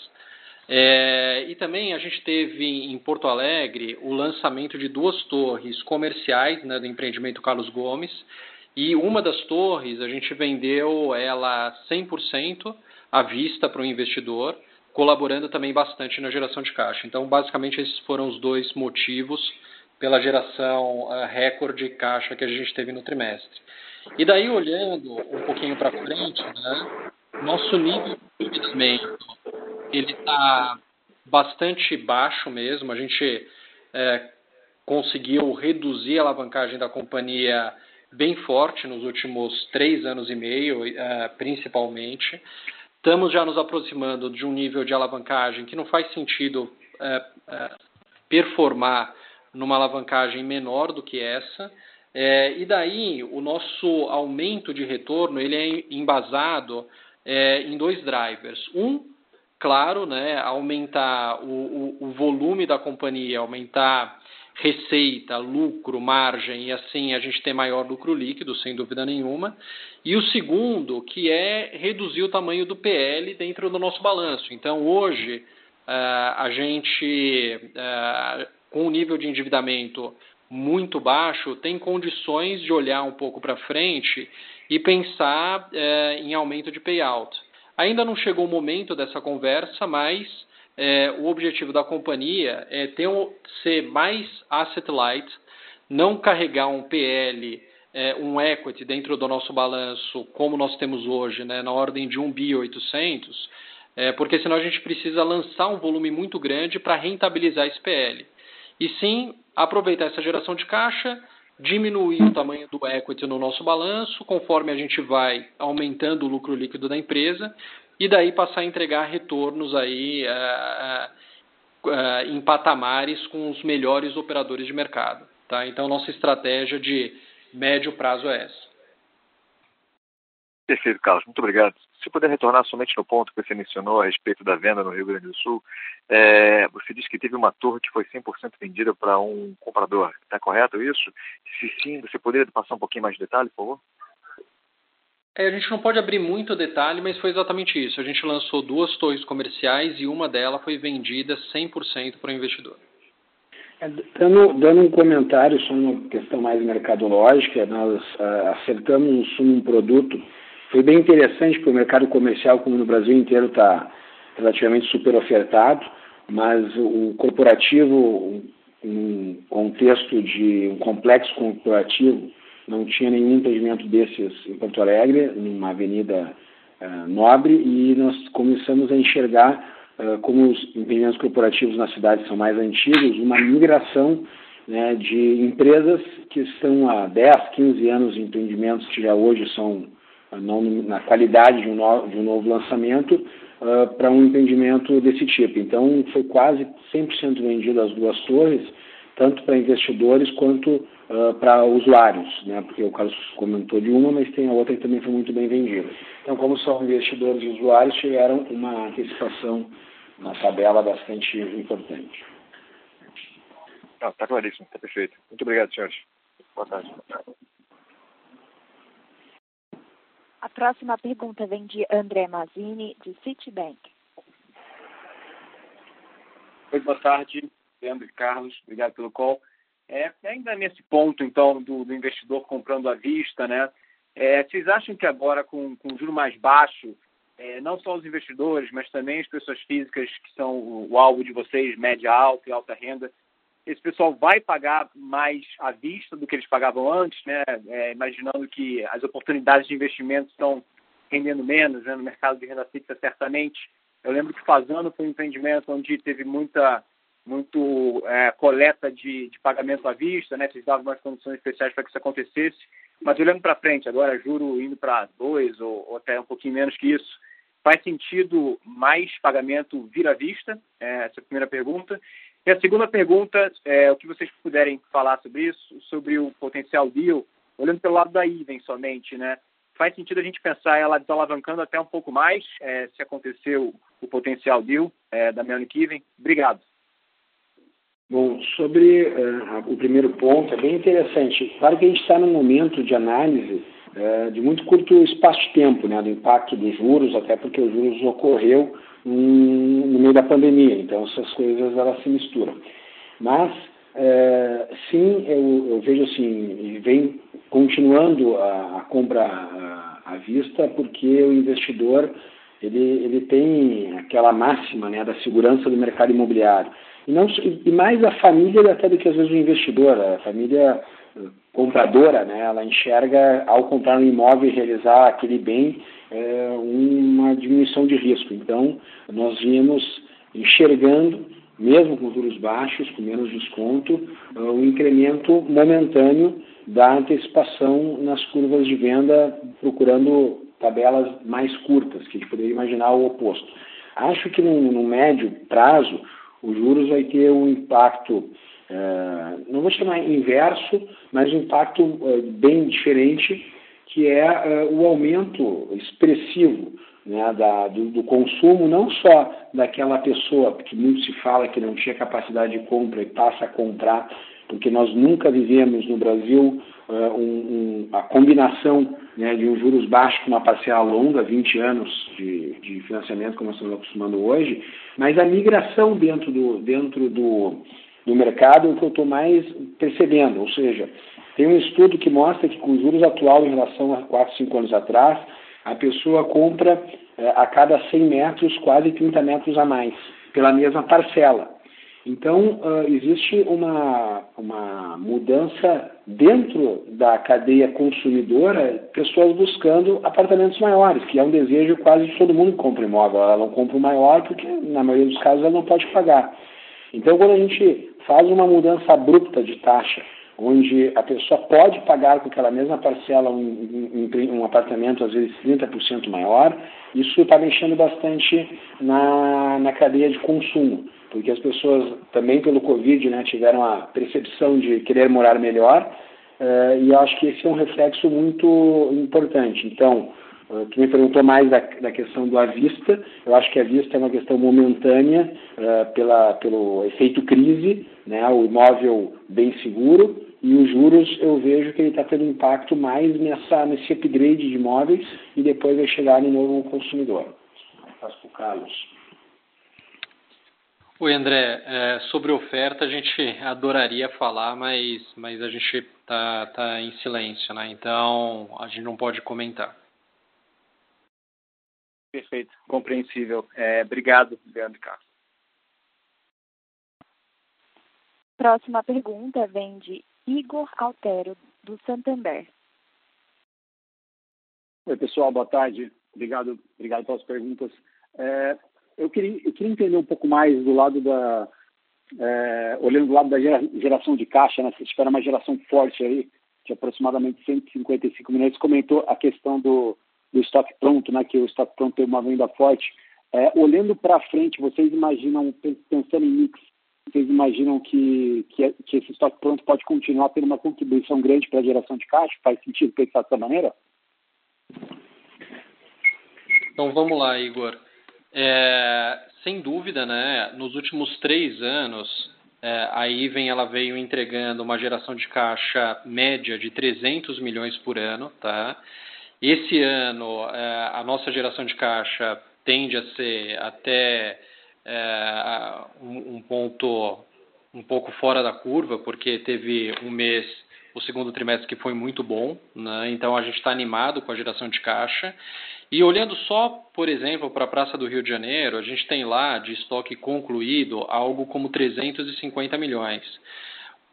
É, e também a gente teve em Porto Alegre o lançamento de duas torres comerciais né, do empreendimento Carlos Gomes. E uma das torres a gente vendeu ela 100% à vista para o investidor colaborando também bastante na geração de caixa. Então, basicamente, esses foram os dois motivos pela geração uh, recorde de caixa que a gente teve no trimestre. E daí, olhando um pouquinho para frente, né, nosso nível de endividamento ele está bastante baixo mesmo. A gente é, conseguiu reduzir a alavancagem da companhia bem forte nos últimos três anos e meio, é, principalmente. Estamos já nos aproximando de um nível de alavancagem que não faz sentido é, é, performar numa alavancagem menor do que essa. É, e daí o nosso aumento de retorno ele é embasado é, em dois drivers. Um claro, né, aumentar o, o, o volume da companhia, aumentar receita, lucro, margem e assim a gente ter maior lucro líquido, sem dúvida nenhuma. E o segundo, que é reduzir o tamanho do PL dentro do nosso balanço. Então, hoje, uh, a gente, uh, com um nível de endividamento muito baixo, tem condições de olhar um pouco para frente e pensar uh, em aumento de payout. Ainda não chegou o momento dessa conversa, mas é, o objetivo da companhia é ter um, ser mais asset light, não carregar um PL, é, um equity dentro do nosso balanço, como nós temos hoje, né, na ordem de 1 bi 800, é, porque senão a gente precisa lançar um volume muito grande para rentabilizar esse PL. E sim aproveitar essa geração de caixa, diminuir o tamanho do equity no nosso balanço, conforme a gente vai aumentando o lucro líquido da empresa, e daí passar a entregar retornos aí uh, uh, em patamares com os melhores operadores de mercado. Tá? Então, nossa estratégia de médio prazo é essa. Perfeito, Carlos. Muito obrigado. Se puder retornar somente no ponto que você mencionou a respeito da venda no Rio Grande do Sul, é, você disse que teve uma torre que foi 100% vendida para um comprador. Está correto isso? Se sim, você poderia passar um pouquinho mais de detalhe, por favor? É, a gente não pode abrir muito detalhe, mas foi exatamente isso. A gente lançou duas torres comerciais e uma delas foi vendida 100% para o investidor. É, dando, dando, um comentário sobre uma questão mais mercadológica, nós uh, acertamos um, produto, foi bem interessante porque o mercado comercial, como no Brasil inteiro, está relativamente super ofertado, mas o corporativo, um contexto de um complexo corporativo, não tinha nenhum empreendimento desses em Porto Alegre, numa avenida uh, nobre, e nós começamos a enxergar, uh, como os empreendimentos corporativos na cidade são mais antigos, uma migração né, de empresas que estão há 10, 15 anos em empreendimentos que já hoje são uh, não na qualidade de um, no, de um novo lançamento, para um empreendimento desse tipo. Então, foi quase 100% vendido as duas torres, tanto para investidores quanto uh, para usuários, né? porque o Carlos comentou de uma, mas tem a outra que também foi muito bem vendida. Então, como são investidores e usuários, tiveram uma antecipação na tabela bastante importante. Está claríssimo, está perfeito. Muito obrigado, senhores. Boa tarde. A próxima pergunta vem de André Mazzini, de Citibank. Oi, boa tarde. Leandro e Carlos, obrigado pelo call. É, ainda nesse ponto, então, do, do investidor comprando à vista, né? É, vocês acham que agora, com, com juro mais baixo, é, não só os investidores, mas também as pessoas físicas que são o, o alvo de vocês, média alta e alta renda, esse pessoal vai pagar mais à vista do que eles pagavam antes, né? É, imaginando que as oportunidades de investimento estão rendendo menos né? no mercado de renda fixa, certamente. Eu lembro que Fazano foi um empreendimento onde teve muita muito é, coleta de, de, pagamento à vista, né? Vocês davam umas condições especiais para que isso acontecesse. Mas olhando para frente, agora juro indo para dois ou, ou, até um pouquinho menos que isso, faz sentido mais pagamento vir à vista? É, essa é a primeira pergunta. E a segunda pergunta é o que vocês puderem falar sobre isso, sobre o potencial deal, olhando pelo lado da Iven somente, né? Faz sentido a gente pensar ela desalavancando até um pouco mais, é, se acontecer o, potencial deal é, da Melanie Iven. Obrigado. Bom, sobre uh, o primeiro ponto, é bem interessante. Claro que a gente está num momento de análise uh, de muito curto espaço de tempo, né, do impacto dos juros, até porque os juros ocorreu um, no meio da pandemia, então essas coisas elas se misturam. Mas, uh, sim, eu, eu, vejo assim, vem continuando a, a compra à, à vista, porque o investidor ele, ele tem aquela máxima né, da segurança do mercado imobiliário. E, não, e mais a família até do que às vezes o investidor, a família eh, compradora, né, ela enxerga ao comprar um imóvel e realizar aquele bem é, uma diminuição de risco. Então, nós vimos enxergando, mesmo com juros baixos, com menos desconto, o um incremento momentâneo da antecipação nas curvas de venda, procurando tabelas mais curtas, que a gente poderia imaginar o oposto. Acho que no, no médio prazo, os juros vai ter um impacto, é, não vou chamar inverso, mas um impacto é, bem diferente, que é, é o aumento expressivo né, da, do, do, consumo, não só daquela pessoa, que muito se fala que não tinha capacidade de compra e passa a comprar, porque nós nunca vivemos no Brasil uh, um, um, a combinação né, de um juros baixos com uma parcela longa, 20 anos de, de financiamento, como estamos acostumando hoje, mas a migração dentro do, dentro do, do mercado é o que eu estou mais percebendo, ou seja, tem um estudo que mostra que com os juros atual em relação a 4, 5 anos atrás, a pessoa compra é, a cada 100 metros quase 30 metros a mais, pela mesma parcela. Então, uh, existe uma, uma mudança dentro da cadeia consumidora, pessoas buscando apartamentos maiores, que é um desejo quase de todo mundo que compra imóvel. Ela não compra o maior porque, na maioria dos casos, ela não pode pagar. Então, quando a gente faz uma mudança abrupta de taxa onde a pessoa pode pagar com aquela mesma parcela um, um, um apartamento, às vezes 30% maior, isso está mexendo bastante na, na cadeia de consumo, porque as pessoas também pelo Covid né, tiveram a percepção de querer morar melhor, uh, e acho que esse é um reflexo muito importante. Então, Uh, tu me perguntou mais da, da, questão do à vista. Eu acho que a vista é uma questão momentânea uh, pela, pelo efeito crise, né, o imóvel bem seguro, e os juros eu vejo que ele está tendo impacto mais nessa, nesse upgrade de imóveis e depois vai chegar no novo consumidor. Passo para o Carlos. Oi, André. É, sobre oferta, a gente adoraria falar, mas, mas a gente está tá em silêncio, né? Então a gente não pode comentar. Perfeito, compreensível. É, obrigado, Leandro Carlos. Próxima pergunta vem de Igor Altero, do Santander. Oi, pessoal, boa tarde. Obrigado, obrigado pelas perguntas. É, eu, queria, eu queria entender um pouco mais do lado da. É, olhando do lado da geração de caixa, né? Você espera uma geração forte aí, de aproximadamente 155 milhões. Você comentou a questão do, do estoque pronto, né? Que o estoque pronto tem uma venda forte. É, olhando para frente, vocês imaginam, pensando em mix, vocês imaginam que, que, que, esse estoque pronto pode continuar tendo uma contribuição grande para a geração de caixa? Faz sentido pensar dessa maneira? Então vamos lá, Igor. É, sem dúvida, né? Nos últimos três anos, é, a Iven ela veio entregando uma geração de caixa média de 300 milhões por ano, tá? Esse ano, é, a nossa geração de caixa tende a ser até é, um, um ponto um pouco fora da curva, porque teve um mês, o segundo trimestre, que foi muito bom, né? então a gente está animado com a geração de caixa. E olhando só, por exemplo, para a Praça do Rio de Janeiro, a gente tem lá de estoque concluído algo como 350 milhões.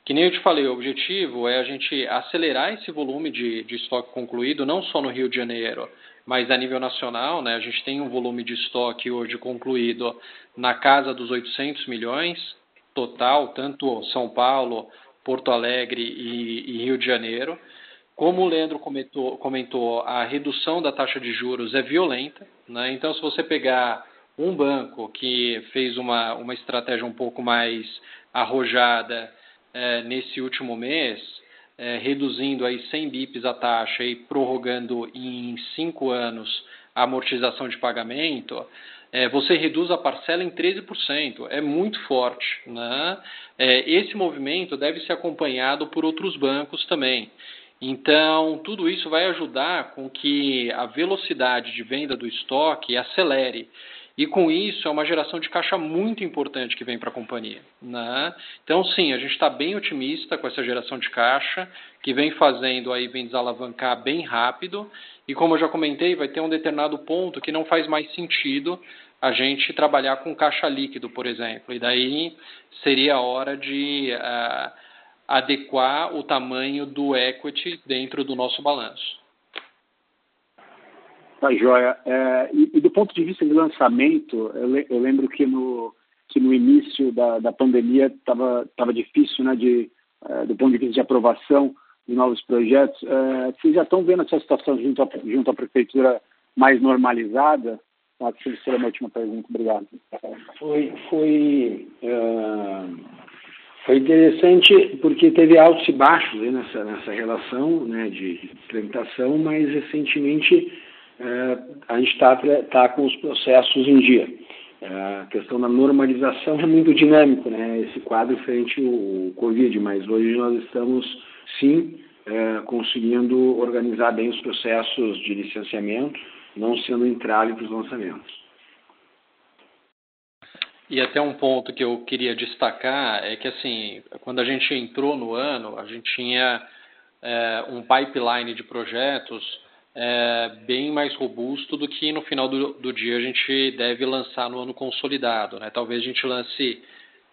Que nem eu te falei, o objetivo é a gente acelerar esse volume de, de estoque concluído, não só no Rio de Janeiro, mas a nível nacional, né, a gente tem um volume de estoque hoje concluído na casa dos 800 milhões total, tanto São Paulo, Porto Alegre e, e Rio de Janeiro. Como o Leandro comentou, comentou, a redução da taxa de juros é violenta. Né? Então, se você pegar um banco que fez uma, uma estratégia um pouco mais arrojada é, nesse último mês, é, reduzindo aí 100 bips a taxa e prorrogando em 5 anos a amortização de pagamento, é, você reduz a parcela em 13%. É muito forte. Né? É, esse movimento deve ser acompanhado por outros bancos também. Então, tudo isso vai ajudar com que a velocidade de venda do estoque acelere. E com isso é uma geração de caixa muito importante que vem para a companhia. Né? Então, sim, a gente está bem otimista com essa geração de caixa, que vem fazendo aí, vem desalavancar bem rápido. E como eu já comentei, vai ter um determinado ponto que não faz mais sentido a gente trabalhar com caixa líquido, por exemplo. E daí seria a hora de uh, adequar o tamanho do equity dentro do nosso balanço. Tá, joia. É, e, e, do ponto de vista de lançamento, eu, le, eu lembro que no, que no início da, da pandemia estava tava difícil, né, de, é, do ponto de vista de aprovação de novos projetos. É, vocês já estão vendo essa situação junto, a, junto à prefeitura mais normalizada? Acho que seria a minha última pergunta. Obrigado. Foi, foi, uh, foi interessante porque teve altos e baixos nessa, nessa relação né, de tramitação, mas recentemente é, a gente está tá com os processos em dia. É, a questão da normalização é muito dinâmico, né? Esse quadro frente ao Covid, mas hoje nós estamos sim é, conseguindo organizar bem os processos de licenciamento, não sendo entrave para os lançamentos. E até um ponto que eu queria destacar é que, assim, quando a gente entrou no ano, a gente tinha é, um pipeline de projetos é, bem mais robusto do que no final do, do, dia a gente deve lançar no ano consolidado. Né? Talvez a gente lance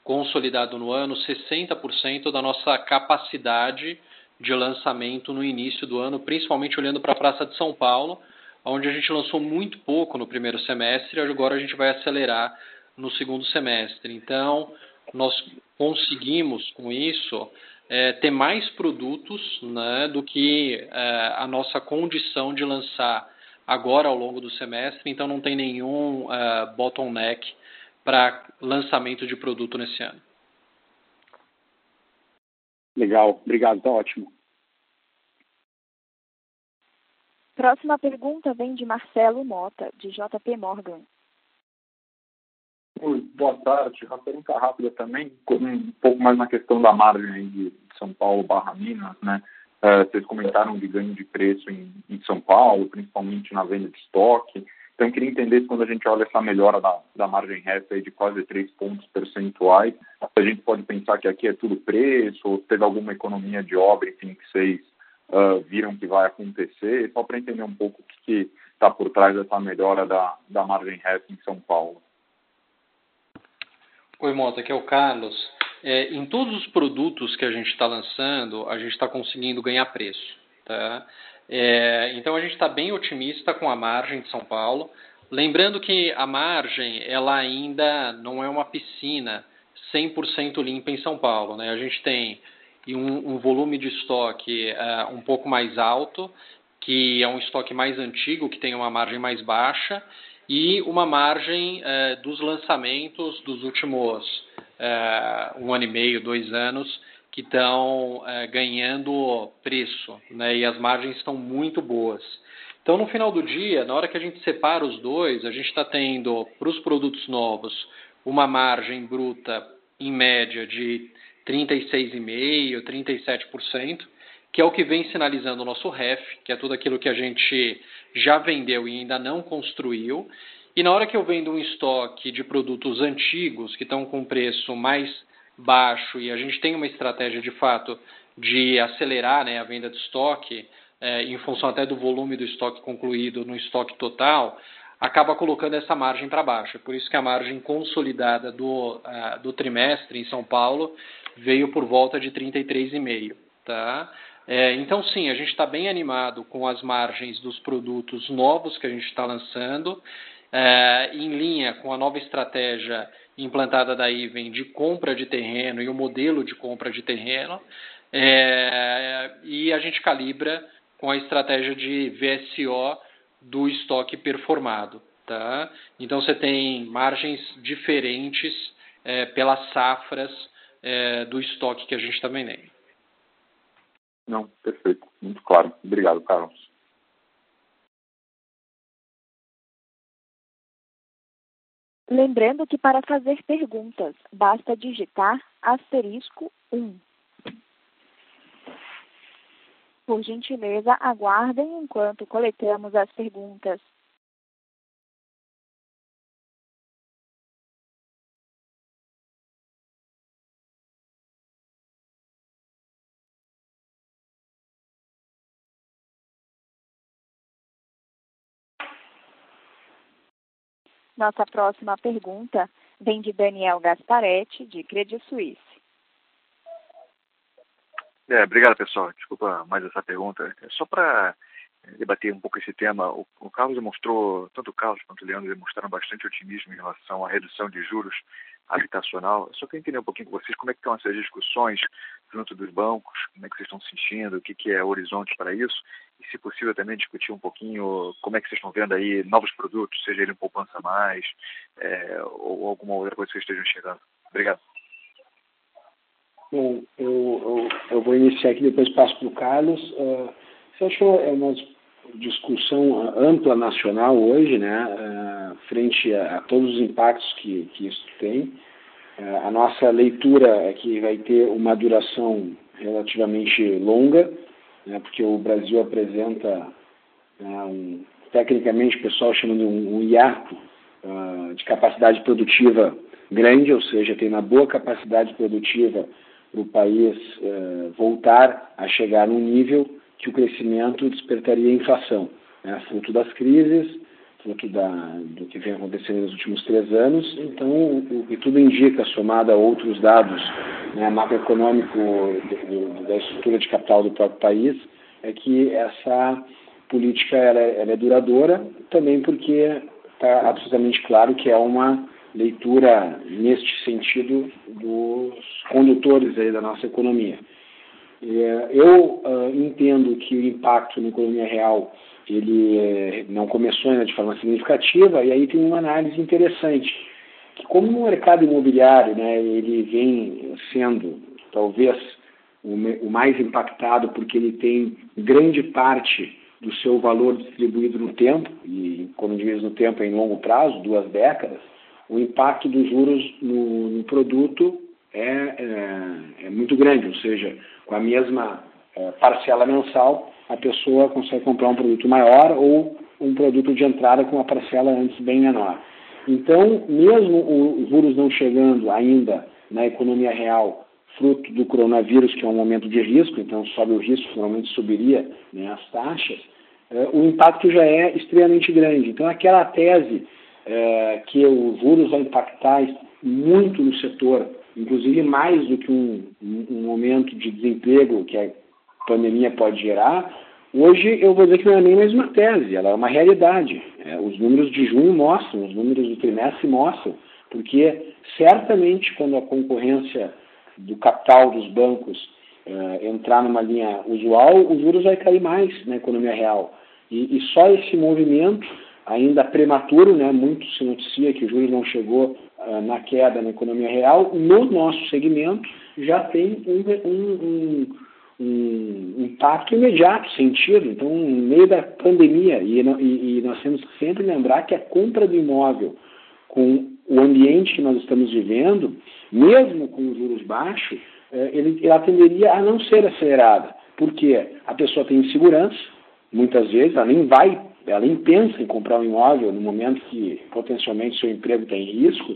consolidado no ano 60% da nossa capacidade de lançamento no início do ano, principalmente olhando para a Praça de São Paulo, onde a gente lançou muito pouco no primeiro semestre, agora a gente vai acelerar no segundo semestre. Então, nós conseguimos com isso é, ter mais produtos né, do que é, a nossa condição de lançar agora ao longo do semestre, então não tem nenhum é, bottleneck para lançamento de produto nesse ano. Legal, obrigado, tá ótimo. Próxima pergunta vem de Marcelo Mota, de JP Morgan. Boa tarde. A pergunta rápida também, um pouco mais na questão da margem de São Paulo barra Minas, né? Uh, vocês comentaram de ganho de preço em, em, São Paulo, principalmente na venda de estoque. Então, eu queria entender se quando a gente olha essa melhora da, da margem resta de quase 3 pontos percentuais, a gente pode pensar que aqui é tudo preço, ou teve alguma economia de obra, enfim, que vocês uh, viram que vai acontecer, só para entender um pouco o que está por trás dessa melhora da, da margem resta em São Paulo. Oi, Mota, aqui é o Carlos. É, em todos os produtos que a gente está lançando, a gente está conseguindo ganhar preço. Tá? É, então a gente está bem otimista com a margem de São Paulo. Lembrando que a margem ela ainda não é uma piscina 100% limpa em São Paulo. Né? A gente tem um, um volume de estoque uh, um pouco mais alto, que é um estoque mais antigo, que tem uma margem mais baixa, e uma margem eh, dos lançamentos dos últimos eh, um ano e meio, dois anos, que estão eh, ganhando preço, né? e as margens estão muito boas. Então, no final do dia, na hora que a gente separa os dois, a gente está tendo, para os produtos novos, uma margem bruta, em média, de 36,5%, 37%, que é o que vem sinalizando o nosso REF, que é tudo aquilo que a gente já vendeu e ainda não construiu. E na hora que eu vendo um estoque de produtos antigos que estão com preço mais baixo e a gente tem uma estratégia de fato de acelerar né, a venda de estoque, é, em função até do volume do estoque concluído no estoque total, acaba colocando essa margem para baixo. Por isso que a margem consolidada do, uh, do trimestre em São Paulo veio por volta de 33,5%. Tá? É, então, sim, a gente está bem animado com as margens dos produtos novos que a gente está lançando, é, em linha com a nova estratégia implantada da Iven de compra de terreno e o modelo de compra de terreno, é, e a gente calibra com a estratégia de VSO do estoque performado. Tá? Então, você tem margens diferentes é, pelas safras é, do estoque que a gente está vendendo. Não, perfeito. Muito claro. Obrigado, Carlos. Lembrando que para fazer perguntas, basta digitar asterisco 1. Por gentileza, aguardem enquanto coletamos as perguntas. Nossa próxima pergunta vem de Daniel Gasparetti, de Credit Suisse. É, obrigado, pessoal. Desculpa mais essa pergunta. É só para é, debater um pouco esse tema, o, o Carlos demonstrou, tanto o Carlos quanto o Leandro demonstraram bastante otimismo em relação à redução de juros habitacional. Eu só queria entender um pouquinho com vocês como é que estão essas discussões junto dos bancos, como é que vocês estão sentindo, o que, que é horizonte para isso, e se possível também discutir um pouquinho como é que vocês estão vendo aí novos produtos, seja ele um poupança mais, é, ou alguma outra coisa que vocês estejam chegando. Obrigado. Bom, eu, eu, eu vou iniciar aqui, depois passo para o Carlos. Uh, você achou, é, nós discussão ampla nacional hoje, né, frente a, a todos os impactos que, que isso tem. A nossa leitura é que vai ter uma duração relativamente longa, né, porque o Brasil apresenta né, um, tecnicamente o pessoal chama de um, um hiato uh, de capacidade produtiva grande, ou seja, tem uma boa capacidade produtiva para o país uh, voltar a chegar num nível que o crescimento despertaria inflação, né, fruto das crises, fruto da, do que vem acontecendo nos últimos três anos. Então, o que tudo indica, somado a outros dados né, macroeconômico da estrutura de capital do próprio país, é que essa política ela, é, ela é duradoura, também porque está absolutamente claro que é uma leitura neste sentido dos condutores aí da nossa economia. É, eu uh, entendo que o impacto na economia real ele é, não começou ainda de forma significativa e aí tem uma análise interessante que como o mercado imobiliário né, ele vem sendo talvez o, mais impactado porque ele tem grande parte do seu valor distribuído no tempo, e quando diz no tempo é em longo prazo, duas décadas, o impacto dos juros no, no produto é, é, é, muito grande, ou seja, com a mesma é, parcela mensal, a pessoa consegue comprar um produto maior ou um produto de entrada com uma parcela antes bem menor. Então, mesmo os juros não chegando ainda na economia real, fruto do coronavírus, que é um momento de risco, então sobe o risco, normalmente subiria né, as taxas, é, o impacto já é extremamente grande. Então, aquela tese é, que o juros vai impactar muito no setor, inclusive mais do que um, um momento de desemprego que a pandemia pode gerar, hoje eu vou dizer que não é nem mais uma tese, ela é uma realidade. É, os números de junho mostram, os números do trimestre mostram, porque certamente quando a concorrência do capital dos bancos é, entrar numa linha usual, os juros vai cair mais na economia real. E, e só esse movimento ainda prematuro, né, muito se noticia que o juros não chegou uh, na queda na economia real, no nosso segmento já tem um, um, um, impacto imediato sentido. Então, no meio da pandemia, e, e, e nós temos que sempre lembrar que a compra do imóvel com o ambiente que nós estamos vivendo, mesmo com os juros baixos, eh, ele, ela tenderia a não ser acelerada, porque a pessoa tem insegurança, muitas vezes, ela nem vai ela nem pensa em comprar um imóvel no momento que potencialmente seu emprego está em risco,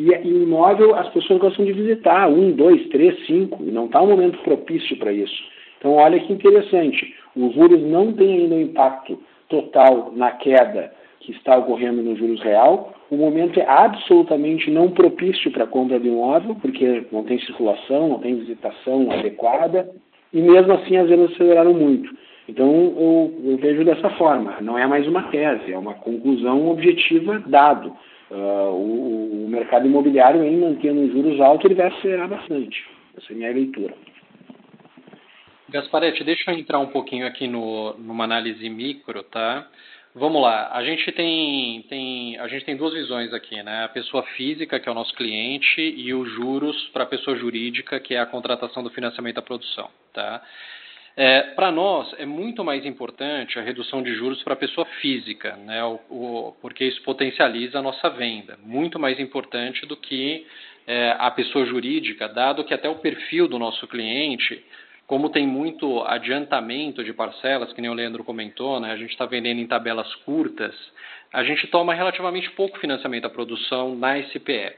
e, e imóvel as pessoas gostam de visitar, um, dois, três, cinco, e não está um momento propício para isso. Então, olha que interessante, os juros não têm ainda um impacto total na queda que está ocorrendo no juros real, o momento é absolutamente não propício para a compra de imóvel, porque não tem circulação, não tem visitação adequada, e mesmo assim as vendas aceleraram muito. Então, eu, eu, vejo dessa forma. Não é mais uma tese, é uma conclusão objetiva dado. Uh, o, o, mercado imobiliário, em mantendo juros altos, ele vai acelerar bastante. Essa é a minha leitura. Gasparetti, deixa eu entrar um pouquinho aqui no, numa análise micro, tá? Vamos lá, a gente tem, tem, a gente tem duas visões aqui, né? A pessoa física, que é o nosso cliente, e os juros para a pessoa jurídica, que é a contratação do financiamento da produção, tá? É, para nós, é muito mais importante a redução de juros para a pessoa física, né, o, o, porque isso potencializa a nossa venda. Muito mais importante do que é, a pessoa jurídica, dado que até o perfil do nosso cliente, como tem muito adiantamento de parcelas, que nem o Leandro comentou, né, a gente está vendendo em tabelas curtas, a gente toma relativamente pouco financiamento à produção na SPE.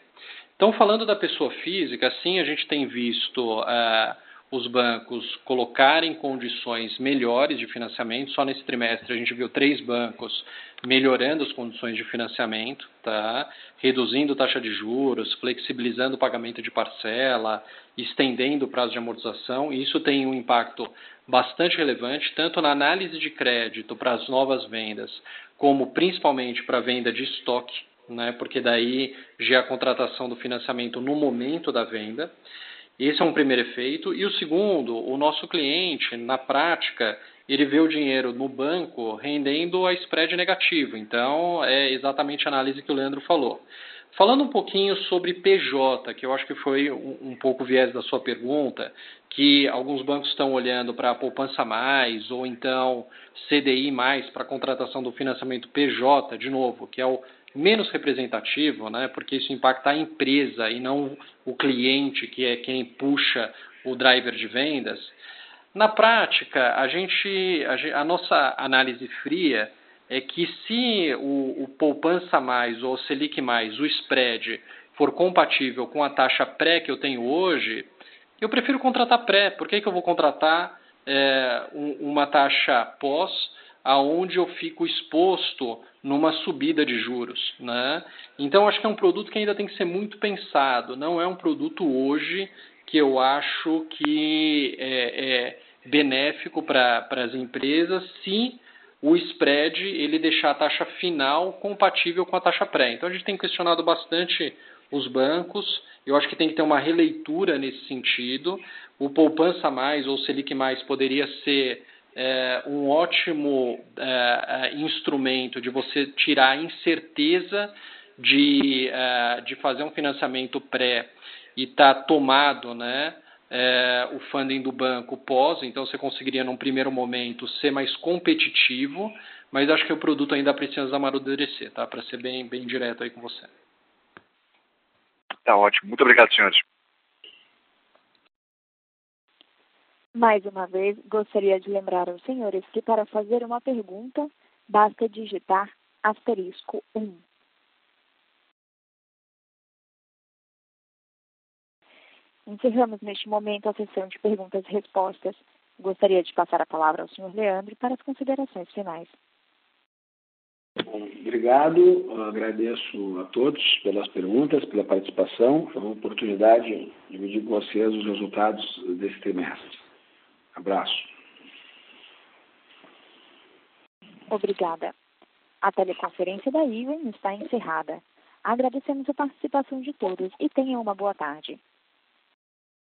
Então, falando da pessoa física, sim, a gente tem visto. Uh, os bancos colocarem condições melhores de financiamento. Só nesse trimestre a gente viu três bancos melhorando as condições de financiamento, tá? reduzindo taxa de juros, flexibilizando o pagamento de parcela, estendendo o prazo de amortização. Isso tem um impacto bastante relevante, tanto na análise de crédito para as novas vendas, como principalmente para a venda de estoque, né? porque daí já é a contratação do financiamento no momento da venda. Esse é um primeiro efeito. E o segundo, o nosso cliente, na prática, ele vê o dinheiro no banco rendendo a spread negativo. Então, é exatamente a análise que o Leandro falou. Falando um pouquinho sobre PJ, que eu acho que foi um, pouco o viés da sua pergunta, que alguns bancos estão olhando para poupança mais ou então CDI mais para contratação do financiamento PJ, de novo, que é o menos representativo, né, porque isso impacta a empresa e não o cliente, que é quem puxa o driver de vendas. Na prática, a gente, a, nossa análise fria é que se o, o poupança mais ou o Selic mais, o spread, for compatível com a taxa pré que eu tenho hoje, eu prefiro contratar pré. Por que, que eu vou contratar é, um, uma taxa pós, aonde eu fico exposto numa subida de juros? Né? Então, acho que é um produto que ainda tem que ser muito pensado. Não é um produto hoje que eu acho que é, é benéfico para as empresas se o spread ele deixar a taxa final compatível com a taxa pré. Então a gente tem questionado bastante os bancos. Eu acho que tem que ter uma releitura nesse sentido. O poupança mais ou Selic mais poderia ser é, um ótimo é, é instrumento de você tirar a incerteza de, é, de fazer um financiamento pré e tá tomado, né? É, o funding do banco pós, então você conseguiria num primeiro momento ser mais competitivo, mas acho que o produto ainda precisa amadurecer, tá? Para ser bem, bem direto aí com você. Tá ótimo. Muito obrigado, senhores. Mais uma vez, gostaria de lembrar aos senhores que para fazer uma pergunta, basta digitar asterisco 1. Encerramos neste momento a sessão de perguntas e respostas. Gostaria de passar a palavra ao senhor Leandro para as considerações finais. Bom, obrigado, agradeço a todos pelas perguntas, pela participação. Foi uma oportunidade de dividir com vocês os resultados desse trimestre. Abraço. Obrigada. A teleconferência da IVEN está encerrada. Agradecemos a participação de todos e tenham uma boa tarde.